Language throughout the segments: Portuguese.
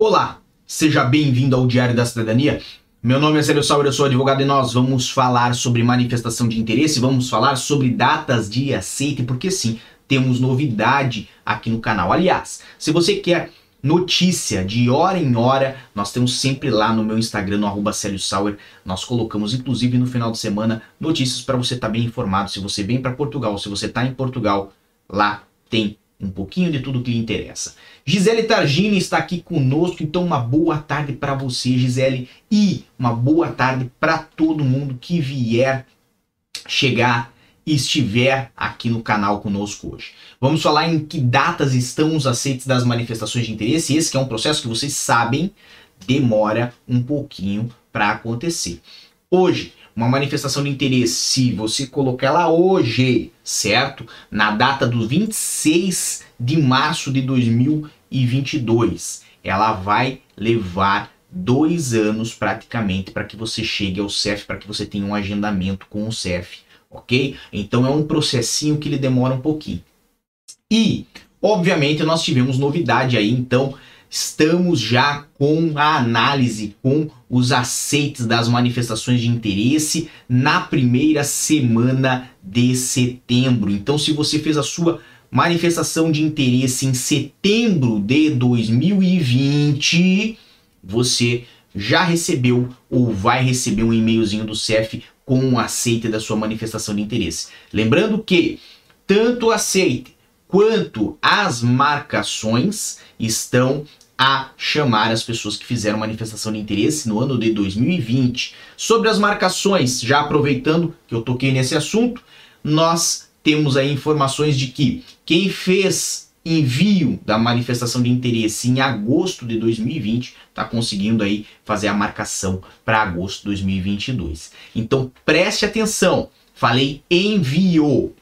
Olá, seja bem-vindo ao Diário da Cidadania. Meu nome é Célio Sauer, eu sou advogado e nós vamos falar sobre manifestação de interesse, vamos falar sobre datas de aceite, porque sim, temos novidade aqui no canal. Aliás, se você quer notícia de hora em hora, nós temos sempre lá no meu Instagram, no arroba Célio Sauer, nós colocamos inclusive no final de semana notícias para você estar tá bem informado. Se você vem para Portugal, se você está em Portugal, lá tem um pouquinho de tudo que lhe interessa. Gisele Targini está aqui conosco, então uma boa tarde para você, Gisele, e uma boa tarde para todo mundo que vier chegar e estiver aqui no canal conosco hoje. Vamos falar em que datas estão os aceites das manifestações de interesse. Esse é um processo que vocês sabem demora um pouquinho para acontecer. Hoje uma manifestação de interesse, se você colocar ela hoje, certo? Na data do 26 de março de 2022, ela vai levar dois anos praticamente para que você chegue ao CEF, para que você tenha um agendamento com o CEF, ok? Então é um processinho que ele demora um pouquinho. E, obviamente, nós tivemos novidade aí, então estamos já com a análise, com os aceites das manifestações de interesse na primeira semana de setembro. Então, se você fez a sua manifestação de interesse em setembro de 2020, você já recebeu ou vai receber um e-mailzinho do CEF com o aceite da sua manifestação de interesse. Lembrando que tanto aceite quanto as marcações estão a chamar as pessoas que fizeram manifestação de interesse no ano de 2020. Sobre as marcações, já aproveitando que eu toquei nesse assunto, nós temos aí informações de que quem fez envio da manifestação de interesse em agosto de 2020 está conseguindo aí fazer a marcação para agosto de 2022. Então preste atenção, falei envio.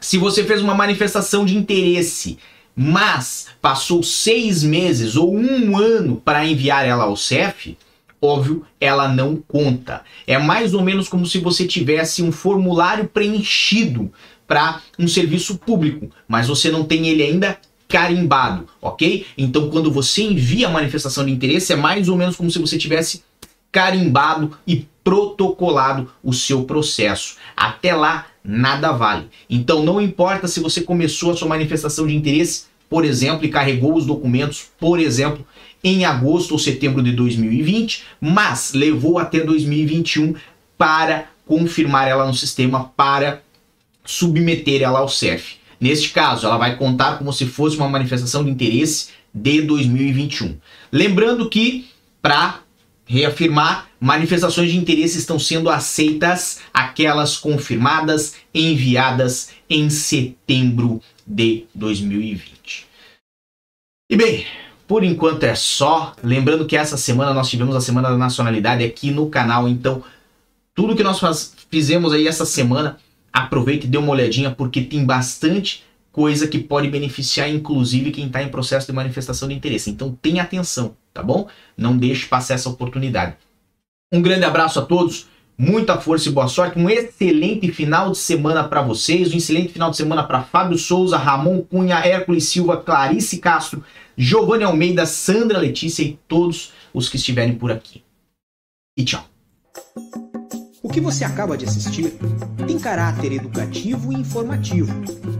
Se você fez uma manifestação de interesse, mas passou seis meses ou um ano para enviar ela ao CEF, óbvio, ela não conta. É mais ou menos como se você tivesse um formulário preenchido para um serviço público, mas você não tem ele ainda carimbado, ok? Então, quando você envia a manifestação de interesse, é mais ou menos como se você tivesse carimbado e protocolado o seu processo. Até lá, nada vale. Então, não importa se você começou a sua manifestação de interesse, por exemplo, e carregou os documentos, por exemplo, em agosto ou setembro de 2020, mas levou até 2021 para confirmar ela no sistema, para submeter ela ao CEF. Neste caso, ela vai contar como se fosse uma manifestação de interesse de 2021. Lembrando que, para reafirmar, manifestações de interesse estão sendo aceitas aquelas confirmadas, enviadas em setembro de 2020. E bem, por enquanto é só. Lembrando que essa semana nós tivemos a Semana da Nacionalidade aqui no canal, então tudo que nós faz, fizemos aí essa semana, aproveite e dê uma olhadinha porque tem bastante coisa que pode beneficiar inclusive quem está em processo de manifestação de interesse. Então tenha atenção tá bom? Não deixe passar essa oportunidade. Um grande abraço a todos, muita força e boa sorte, um excelente final de semana para vocês, um excelente final de semana para Fábio Souza, Ramon Cunha, Hércules Silva, Clarice Castro, Giovanni Almeida, Sandra Letícia e todos os que estiverem por aqui. E tchau. O que você acaba de assistir tem caráter educativo e informativo.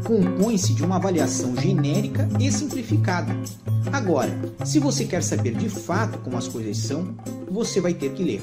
Compõe-se de uma avaliação genérica e simplificada. Agora, se você quer saber de fato como as coisas são, você vai ter que ler.